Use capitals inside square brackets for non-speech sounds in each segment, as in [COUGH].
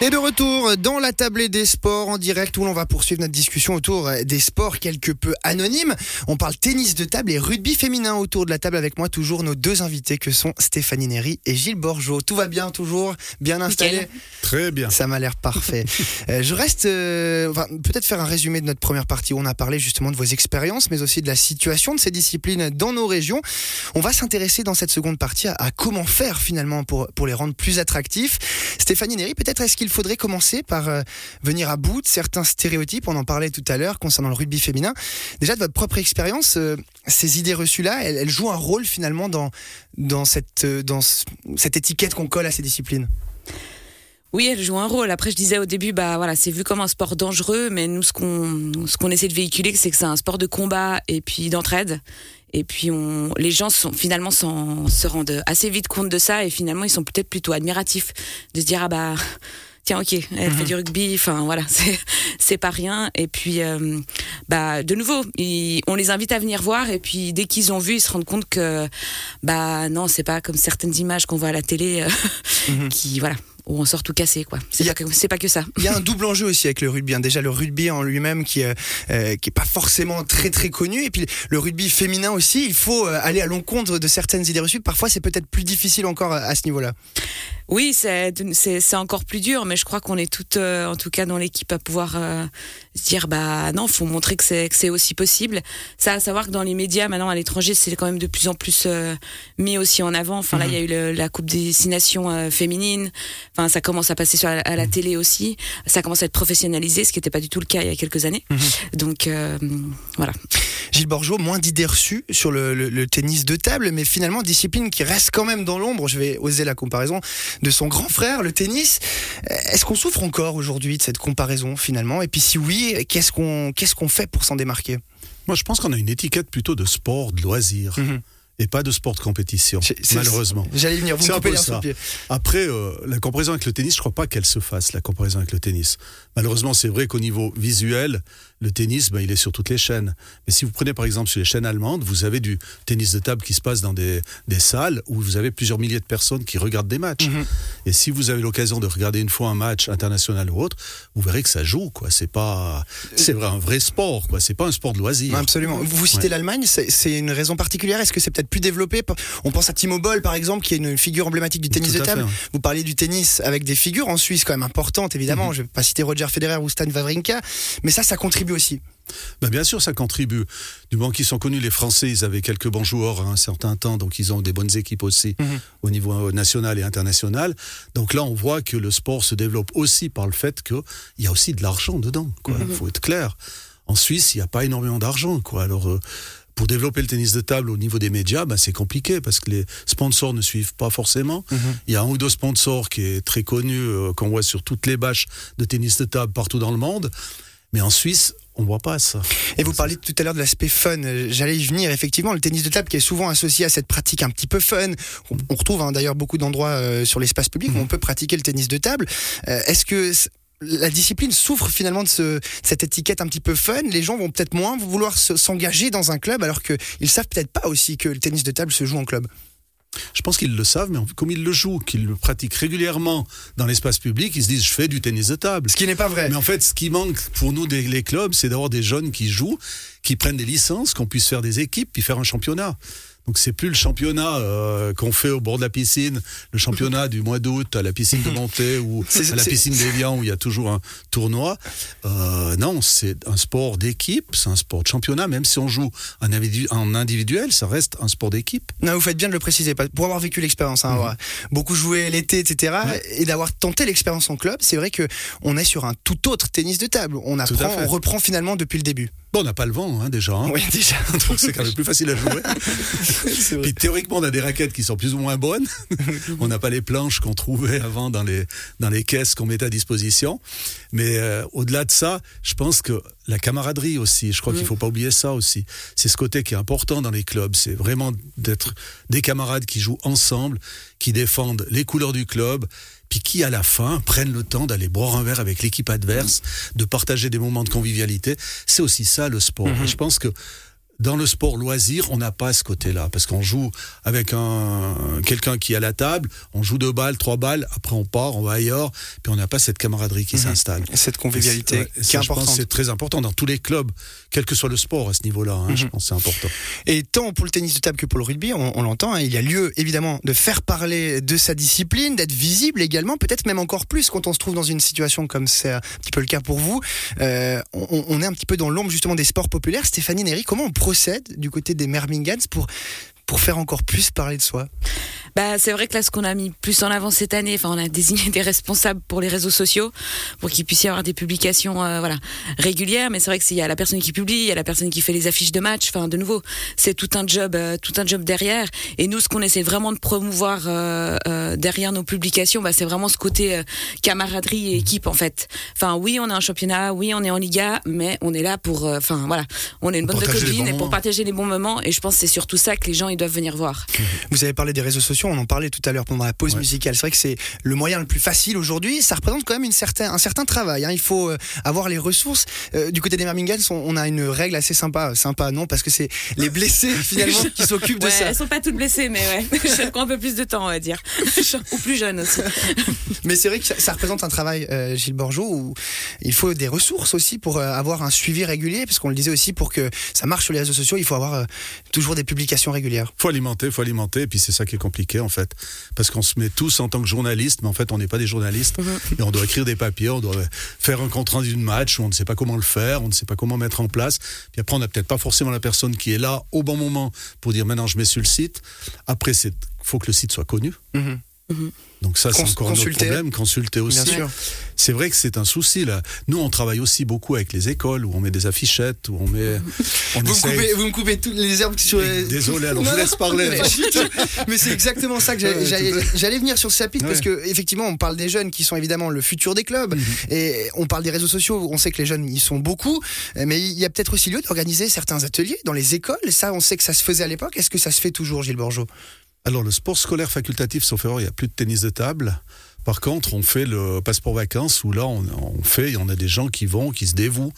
Et de retour dans la tablée des sports en direct où l'on va poursuivre notre discussion autour des sports quelque peu anonymes. On parle tennis de table et rugby féminin autour de la table avec moi toujours nos deux invités que sont Stéphanie Néry et Gilles Borgeot. Tout va bien toujours Bien installé? Très bien. Ça m'a l'air parfait. [LAUGHS] Euh, je reste, euh, peut-être faire un résumé de notre première partie où on a parlé justement de vos expériences mais aussi de la situation de ces disciplines dans nos régions. On va s'intéresser dans cette seconde partie à, à, comment faire finalement pour, pour les rendre plus attractifs. Stéphanie Néry, peut-être est-ce qu'il il faudrait commencer par euh, venir à bout de certains stéréotypes. On en parlait tout à l'heure concernant le rugby féminin. Déjà, de votre propre expérience, euh, ces idées reçues-là, elles, jouent un rôle finalement dans, dans, cette, euh, dans cette étiquette qu'on colle à ces disciplines? Oui, elle joue un rôle. Après, je disais au début, bah voilà, c'est vu comme un sport dangereux, mais nous, ce qu'on ce qu'on essaie de véhiculer, c'est que c'est un sport de combat et puis d'entraide. Et puis, on, les gens sont finalement se rendent assez vite compte de ça et finalement, ils sont peut-être plutôt admiratifs de se dire ah bah tiens ok elle fait mhm. du rugby enfin voilà [LAUGHS] c'est pas rien et puis euh, bah de nouveau on les invite à venir voir et puis dès qu'ils ont vu ils se rendent compte que bah non c'est pas comme certaines images qu'on voit à la télé euh, mhm. [LAUGHS] qui voilà où on sort tout cassé quoi. C'est pas, pas, que ça. Il y a un [LAUGHS] double enjeu aussi avec le rugby. Hein. Déjà le rugby en lui-même qui euh, qui est pas forcément très très connu et puis le rugby féminin aussi. Il faut aller à l'encontre de certaines idées reçues. Parfois c'est peut-être plus difficile encore à ce niveau-là. Oui, c'est encore plus dur, mais je crois qu'on est toutes, euh, en tout cas dans l'équipe, à pouvoir euh, se dire bah non, faut montrer que c'est aussi possible. Ça, à savoir que dans les médias maintenant à l'étranger, c'est quand même de plus en plus euh, mis aussi en avant. Enfin là, il y a eu la Coupe des Nations féminine. Enfin, ça commence à passer sur à la mhm. télé aussi. Ça commence à être professionnalisé, ce qui n'était pas du tout le cas il y a quelques années. Mhm. Donc voilà. Gilles Borgeot, moins d'idées reçues sur le, le, le, tennis de table, mais finalement discipline qui reste quand même dans l'ombre. Je vais oser la comparaison de son grand frère, le tennis. Est-ce qu'on souffre encore aujourd'hui de cette comparaison finalement? Et puis si oui, qu'est-ce qu'on qu'est-ce qu'on fait pour s'en démarquer? Moi, je pense qu'on a une étiquette plutôt de sport, de loisir. Mhm et pas de sport de compétition, malheureusement. J'allais venir, vous me ça. Pied. Après, euh, la comparaison avec le tennis, je crois pas qu'elle se fasse, la comparaison avec le tennis. Malheureusement, c'est vrai qu'au niveau visuel, le tennis, ben, il est sur toutes les chaînes. Mais si vous prenez par exemple sur les chaînes allemandes, vous avez du tennis de table qui se passe dans des, des salles où vous avez plusieurs milliers de personnes qui regardent des matchs. Mhm. Et si vous avez l'occasion de regarder une fois un match international ou autre, vous verrez que ça joue, quoi. C'est pas, c'est vrai, un vrai sport, quoi. C'est pas un sport de loisir. Absolument. Vous citez l'Allemagne, c'est une raison particulière? Est-ce que c'est peut-être plus développé? On pense à Timo Boll, par exemple, qui est une figure emblématique du tennis de table. Vous parliez du tennis avec des figures en Suisse quand même importantes, évidemment. Mhm. Je ne vais pas citer Roger Federer ou Stan Wawrinka, mais ça, ça contribue aussi. Ben bien sûr, ça contribue. Du moment qu'ils sont connus, les Français, ils avaient quelques bons joueurs à un certain temps, donc ils ont des bonnes équipes aussi mhm. au niveau national et international. Donc là, on voit que le sport se développe aussi par le fait qu'il y a aussi de l'argent dedans. Il mhm. faut être clair. En Suisse, il n'y a pas énormément d'argent. Quoi. Alors, euh, pour développer le tennis de table au niveau des médias, ben c'est compliqué parce que les sponsors ne suivent pas forcément. Mhm. Il y a un ou deux sponsors qui est très connu, euh, qu'on voit sur toutes les bâches de tennis de table partout dans le monde. Mais en Suisse, on voit pas ça. Et vous parliez tout à l'heure de l'aspect fun. J'allais y venir. Effectivement, le tennis de table qui est souvent associé à cette pratique un petit peu fun. On, retrouve hein, d'ailleurs beaucoup d'endroits euh, sur l'espace public où mhm. on peut pratiquer le tennis de table. Euh, est-ce que la discipline souffre finalement de, ce, cette étiquette un petit peu fun? Les gens vont peut-être moins vouloir s'engager dans un club alors qu'ils savent peut-être pas aussi que le tennis de table se joue en club. Je pense qu'ils le savent, mais comme ils le jouent, qu'ils le pratiquent régulièrement dans l'espace public, ils se disent je fais du tennis de table. Ce qui n'est pas vrai. Mais en fait, ce qui manque pour nous, les clubs, c'est d'avoir des jeunes qui jouent, qui prennent des licences, qu'on puisse faire des équipes, puis faire un championnat. Donc c'est plus le championnat euh, qu'on fait au bord de la piscine, le championnat du mois d'août à la piscine de Montée ou [LAUGHS] à la piscine d'Evian où il y a toujours un tournoi. Euh, non, c'est un sport d'équipe, c'est un sport de championnat. Même si on joue en, individuel, ça reste un sport d'équipe. Non, vous faites bien de le préciser, pour avoir vécu l'expérience, hein, mhm. beaucoup joué l'été, etc., et d'avoir tenté l'expérience en club, c'est vrai que on est sur un tout autre tennis de table. On apprend, on reprend finalement depuis le début. Bon, on n'a pas le vent hein, déjà. Hein. Oui, déjà. [LAUGHS] Donc c'est quand même plus facile à jouer. [LAUGHS] Puis théoriquement, on a des raquettes qui sont plus ou moins bonnes. [LAUGHS] on n'a pas les planches qu'on trouvait avant dans les, dans les caisses qu'on mettait à disposition. Mais euh, au-delà de ça, je pense que la camaraderie aussi, je crois qu'il qu'il faut pas oublier ça aussi. C'est ce côté qui est important dans les clubs. C'est vraiment d'être des camarades qui jouent ensemble, qui défendent les couleurs du club puis qui à la fin prennent le temps d'aller boire un verre avec l'équipe adverse, de partager des moments de convivialité. C'est aussi ça le sport. Mhm. Et je pense que Dans le sport loisir, on n'a pas ce côté-là parce qu'on joue avec un quelqu'un qui est à la table, on joue deux balles, trois balles, après on part, on va ailleurs, puis on n'a pas cette camaraderie qui Mhm. s'installe. Cette convivialité ouais, qui est importante. c'est très important dans tous les clubs, quel que soit le sport à ce niveau-là. hein, Je Mhm. pense que c'est important. Et tant pour le tennis de table que pour le rugby, on, on l'entend, hein, il y a lieu évidemment de faire parler de sa discipline, d'être visible également, peut-être même encore plus quand on se trouve dans une situation comme c'est un petit peu le cas pour vous. Euh, on, on est un petit peu dans l'ombre justement des sports populaires. Stéphanie Néry, comment on procède du côté des Mermingans pour, pour faire encore plus parler de soi Bah, c'est vrai que là, ce qu'on a mis plus en avant cette année, enfin, on a désigné [LAUGHS] des responsables pour les réseaux sociaux, pour qu'il puisse y avoir des publications, euh, voilà, régulières. Mais c'est vrai que s'il y a la personne qui publie, il y a la personne qui fait les affiches de match. Enfin, de nouveau, c'est tout un job, euh, tout un job derrière. Et nous, ce qu'on essaie vraiment de promouvoir euh, derrière nos publications, bah, c'est vraiment ce côté camaraderie et équipe, en fait. Enfin, oui, on est un championnat, oui, on est en Liga, mais on est là pour, enfin, voilà, on est une de copines bons et pour moments. partager les bons moments. Et je pense que c'est surtout ça que les gens ils doivent venir voir. Vous avez parlé des réseaux sociaux, on en parlait tout à l'heure pendant la pause Ouais. musicale. C'est vrai que c'est le moyen le plus facile aujourd'hui. Ça représente quand même une certain, un certain travail. hein. Il faut euh, avoir les ressources. Euh, du côté des Mermingans, on, on a une règle assez sympa. Sympa, non, parce que c'est les blessés [LAUGHS] finalement qui s'occupent de ça. elles sont pas toutes blessées, mais ouais, [LAUGHS] je prends un peu plus de temps, on va dire. [LAUGHS] Ou plus jeunes aussi. Mais c'est vrai que ça, ça représente un travail, euh, Gilles Borgeot, où il faut des ressources aussi pour euh, avoir un suivi régulier, parce qu'on le disait aussi, pour que ça marche sur les réseaux sociaux, il faut avoir euh, toujours des publications régulières. faut alimenter, faut alimenter, et puis c'est ça qui est compliqué en fait, parce qu'on se met tous en tant que journalistes, mais en fait on n'est pas des journalistes, et on doit écrire des papiers, on doit faire un compte rendu d'une match, où on ne sait pas comment le faire, on ne sait pas comment mettre en place, puis après on n'a peut-être pas forcément la personne qui est là au bon moment pour dire maintenant je mets sur le site. Après c'est faut que le site soit connu. Mhm. Donc ça, c'est encore un autre consulter. problème, consulter aussi. Bien sûr. C'est vrai que c'est un souci là. Nous, on travaille aussi beaucoup avec les écoles où on met des affichettes, où on met. On Vous me, coupez, vous me coupez toutes les herbes sur les... Désolé, alors Non, je vous laisse parler. Mais, c'est exactement ça que j'allais- venir sur ce chapitre parce Ouais. que effectivement on parle des jeunes qui sont évidemment le futur des clubs Mhm. et on parle des réseaux sociaux. On sait que les jeunes ils sont beaucoup, mais il y a peut-être aussi lieu d'organiser certains ateliers dans les écoles. Ça, on sait que ça se faisait à l'époque. Est-ce que ça se fait toujours, Gilles Borgeot? Alors, le sport scolaire facultatif, sauf erreur, il n'y a plus de tennis de table. Par contre, on fait le passeport vacances où là, on, on fait, il y en a des gens qui vont, qui se dévouent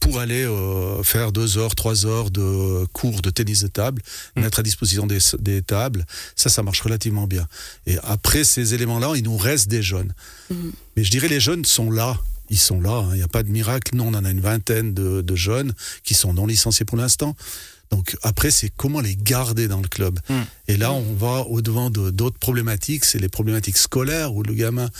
pour aller euh, faire deux heures, trois heures de cours de tennis de table, Mm. mettre à disposition des, des tables. Ça, ça marche relativement bien. Et après ces éléments-là, il nous reste des jeunes. Mais je dirais les jeunes sont là. Ils sont là, hein. il n'y a pas de miracle. Nous, on en a une vingtaine de, de jeunes qui sont non licenciés pour l'instant. Donc après, c'est comment les garder dans le club. Mm. Et là, on va au-devant de- d'autres problématiques. C'est les problématiques scolaires où le gamin,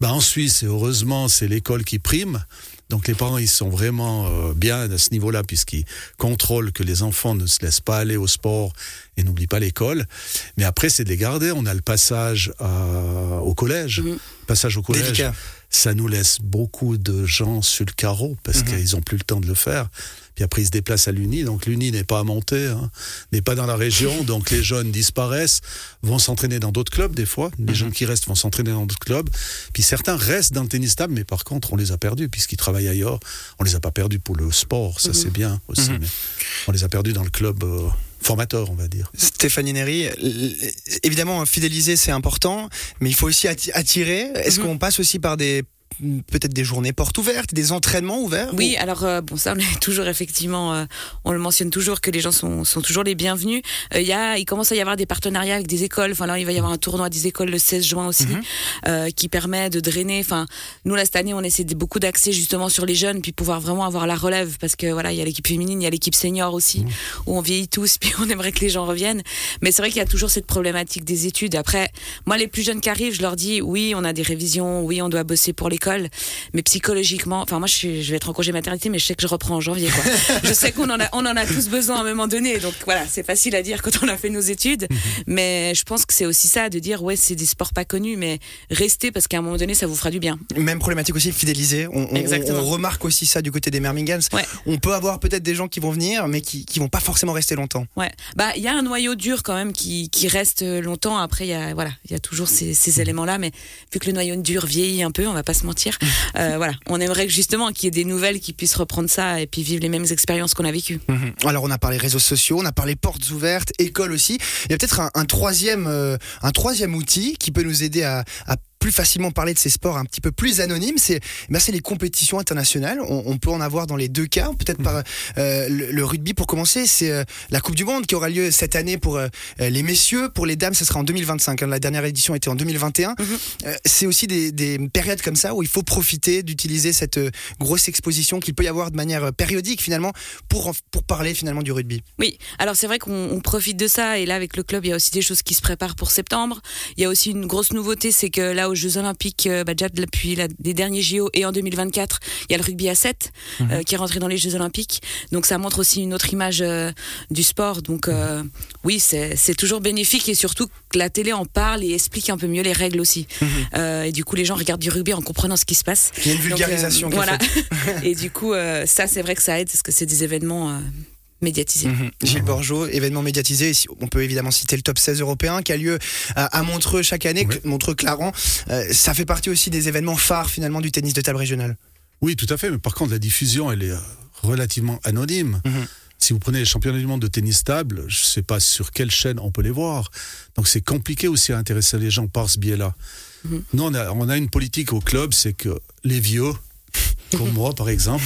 bah, en Suisse, et heureusement, c'est l'école qui prime. Donc les parents, ils sont vraiment euh, bien à ce niveau-là puisqu'ils contrôlent que les enfants ne se laissent pas aller au sport et n'oublient pas l'école. Mais après, c'est de les garder. On a le passage à- au collège. Mhm. Passage au collège Délicat. Ça nous laisse beaucoup de gens sur le carreau parce Mhm. qu'ils ont plus le temps de le faire. Puis après, ils se déplacent à l'Uni. Donc l'Uni n'est pas à monter, hein, n'est pas dans la région. [LAUGHS] donc les jeunes disparaissent, vont s'entraîner dans d'autres clubs des fois. Les Mhm. jeunes qui restent vont s'entraîner dans d'autres clubs. Puis certains restent dans le tennis table, mais par contre, on les a perdus puisqu'ils travaillent ailleurs. On les a pas perdus pour le sport, ça c'est bien aussi. Mhm. Mais on les a perdus dans le club euh, formateur, on va dire. Stéphanie Néry, l- évidemment, fidéliser, c'est important, mais il faut aussi atti- attirer. Est-ce Mhm. qu'on passe aussi par des peut-être des journées portes ouvertes, des entraînements ouverts Oui, alors euh, bon, ça on est [LAUGHS] toujours effectivement, euh, on le mentionne toujours que les gens sont, sont toujours les bienvenus. Euh, Il y a, il commence à y avoir des partenariats avec des écoles. Enfin là, il va y avoir un tournoi des écoles le 16 juin aussi, Mhm. euh, qui permet de drainer. Enfin, nous là cette année, on essaie de beaucoup d'accès justement sur les jeunes, puis pouvoir vraiment avoir la relève parce que voilà, il y a l'équipe féminine, il y a l'équipe senior aussi, où on vieillit tous, [LAUGHS] puis on aimerait que les gens reviennent. Mais c'est vrai qu'il y a toujours cette problématique des études. Après, moi, les plus jeunes qui arrivent, je leur dis oui, on a des révisions, oui, on doit bosser pour l'école, mais psychologiquement, enfin moi, je, suis, je vais être en congé maternité, mais je sais que je reprends en janvier. Quoi. [LAUGHS] je sais qu'on en a, on en a tous besoin à un moment donné, donc voilà, c'est facile à dire quand on a fait nos études, mais je pense que c'est aussi ça de dire ouais, c'est des sports pas connus, mais restez parce qu'à un moment donné, ça vous fera du bien. Même problématique aussi, fidéliser. On, on- Exactement. on remarque aussi ça du côté des Mermingans. Ouais. On peut avoir peut-être des gens qui vont venir, mais qui, qui vont pas forcément rester longtemps. Ouais, bah il y a un noyau dur quand même qui, qui reste longtemps. Après il y a voilà, il y a toujours ces, ces éléments-là, mais vu que le noyau dur vieillit un peu, on va pas se mentir. Euh, voilà, on aimerait justement qu'il y ait des nouvelles qui puissent reprendre ça et puis vivre les mêmes expériences qu'on a vécues. Alors on a parlé réseaux sociaux, on a parlé portes ouvertes, école aussi. Il y a peut-être un, troisième, euh, un troisième outil qui peut nous aider à plus facilement parler de ces sports un petit peu plus anonymes, c'est ben, les compétitions internationales. On, peut en avoir dans les deux cas. Peut-être par euh, le, rugby pour commencer, c'est euh, la Coupe du Monde qui aura lieu cette année pour euh, les messieurs. Pour les dames, ce sera en 2025. Hein. La dernière édition était en 2021. Mhm. c'est aussi des, des, périodes comme ça où il faut profiter d'utiliser cette grosse exposition qu'il peut y avoir de manière périodique finalement pour, pour parler finalement du rugby. Oui, alors c'est vrai qu'on profite de ça et là avec le club il y a aussi des choses qui se préparent pour septembre. Il y a aussi une grosse nouveauté, c'est que là aux Jeux Olympiques, bah, déjà depuis les derniers JO et en 2024, il y a le rugby à 7 mhm. euh, qui est rentré dans les Jeux Olympiques. Donc ça montre aussi une autre image euh, du sport. Donc euh, oui, c'est toujours bénéfique et surtout que la télé en parle et explique un peu mieux les règles aussi. Mhm. et du coup, les gens regardent du rugby en comprenant ce qui se passe. Il y a une vulgarisation. voilà. [LAUGHS] et du coup, ça c'est vrai que ça aide parce que c'est des événements médiatisé. Mhm. Gilles Borgeot, événement médiatisé. On peut évidemment citer le top 16 européen qui a lieu à Montreux chaque année, Montreux-Clarent. ça fait partie aussi des événements phares finalement du tennis de table régional. Oui, tout à fait. Mais par contre, la diffusion, elle est euh, relativement anonyme. Mhm. Si vous prenez les championnats du monde de tennis table, je ne sais pas sur quelle chaîne on peut les voir. Donc c'est compliqué aussi à intéresser les gens par ce biais-là. Mhm. Nous, on a, on a une politique au club, c'est que les vieux, comme moi par exemple,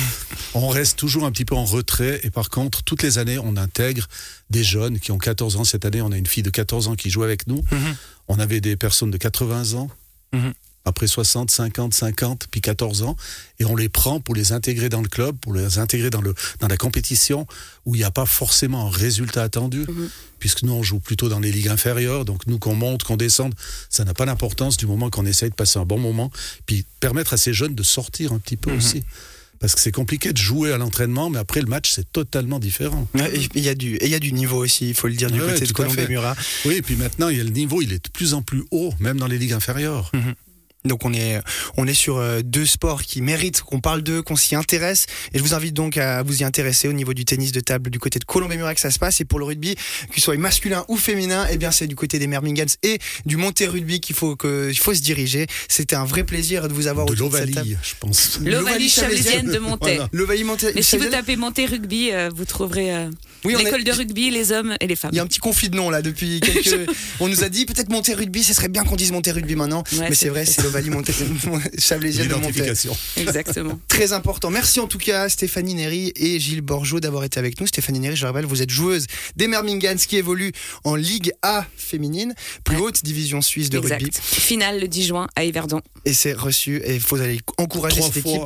on reste toujours un petit peu en retrait. Et par contre, toutes les années, on intègre des jeunes qui ont 14 ans. Cette année, on a une fille de 14 ans qui joue avec nous. Mhm. On avait des personnes de 80 ans après 60, 50, 50, puis 14 ans, et on les prend pour les intégrer dans le club, pour les intégrer dans, le, dans la compétition, où il n'y a pas forcément un résultat attendu, mhm. puisque nous, on joue plutôt dans les ligues inférieures, donc nous, qu'on monte, qu'on descende, ça n'a pas d'importance du moment qu'on essaye de passer un bon moment, puis permettre à ces jeunes de sortir un petit peu mhm. aussi parce que c'est compliqué de jouer à l'entraînement, mais après le match, c'est totalement différent. Il y, a du, il y a du niveau aussi, il faut le dire, du côté de Colombie Murat. Oui, et puis maintenant, il y a le niveau, il est de plus en plus haut, même dans les ligues inférieures. Mhm. Donc on est on est sur euh, deux sports qui méritent qu'on parle d'eux, qu'on s'y intéresse. Et je vous invite donc à vous y intéresser au niveau du tennis de table du côté de Colombie-Murat que ça se passe. Et pour le rugby, qu'il soit masculin ou féminin, eh bien c'est du côté des Mermingans et du Monté Rugby qu'il faut que il faut se diriger. C'était un vrai plaisir de vous avoir de l'Ovalie, je pense. L'Ovalie chablaisienne de Monté. L'Ovalie Monté. Mais si vous tapez Monté Rugby, euh, vous trouverez euh, l'école de rugby, les hommes et les femmes. Il y a un petit conflit de noms là depuis quelques. [LAUGHS] on nous a dit peut-être Monté Rugby, ce serait bien qu'on dise Monté Rugby maintenant. mais c'est vrai, c'est l'Ovalie [LAUGHS] Monté. L'identification. Exactement. [LAUGHS] Très important. Merci en tout cas Stéphanie Néry et Gilles Borgeot d'avoir été avec nous. Stéphanie Néry, je rappelle, vous êtes joueuse des Mermingans qui évolue en Ligue A féminine, plus haute division suisse de rugby. Finale le 10 juin à Yverdon. Et c'est reçu et il faut aller encourager cette équipe.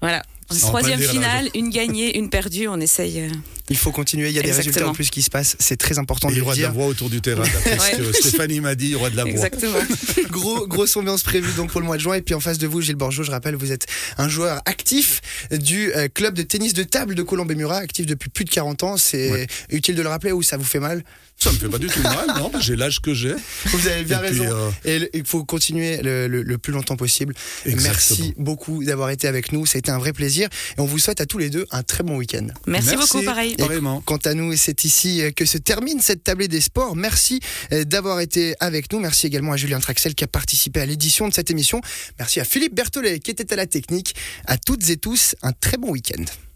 Voilà. Troisième finale, une gagnée, une perdue. On essaye. Il faut continuer. Il y a des résultats en plus qui se passent. C'est très important de le dire. Il y aura de la voix autour du terrain. D'après ce [LAUGHS] que Stéphanie m'a dit, il y aura de la voix. Exactement. [LAUGHS] Gros, grosse ambiance prévue donc pour le mois de juin. Et puis en face de vous, Gilles Borgeot, je rappelle, vous êtes un joueur actif du euh, club de tennis de table de Colombé-Murat, actif depuis plus de 40 ans. C'est utile de le rappeler ou ça vous fait mal? Ça me fait pas du tout mal, non, j'ai l'âge que j'ai. Vous avez bien raison. Euh, et il faut continuer le, plus longtemps possible. Merci beaucoup d'avoir été avec nous. Ça a été un vrai plaisir. Et on vous souhaite à tous les deux un très bon week-end. Merci, beaucoup, pareil. Quant à nous, c'est ici que se termine cette tablée des sports. Merci euh, d'avoir été avec nous. Merci également à Julien Traxel qui a participé à l'édition de cette émission. Merci à Philippe Berthollet qui était à la technique. À toutes et tous, un très bon week-end.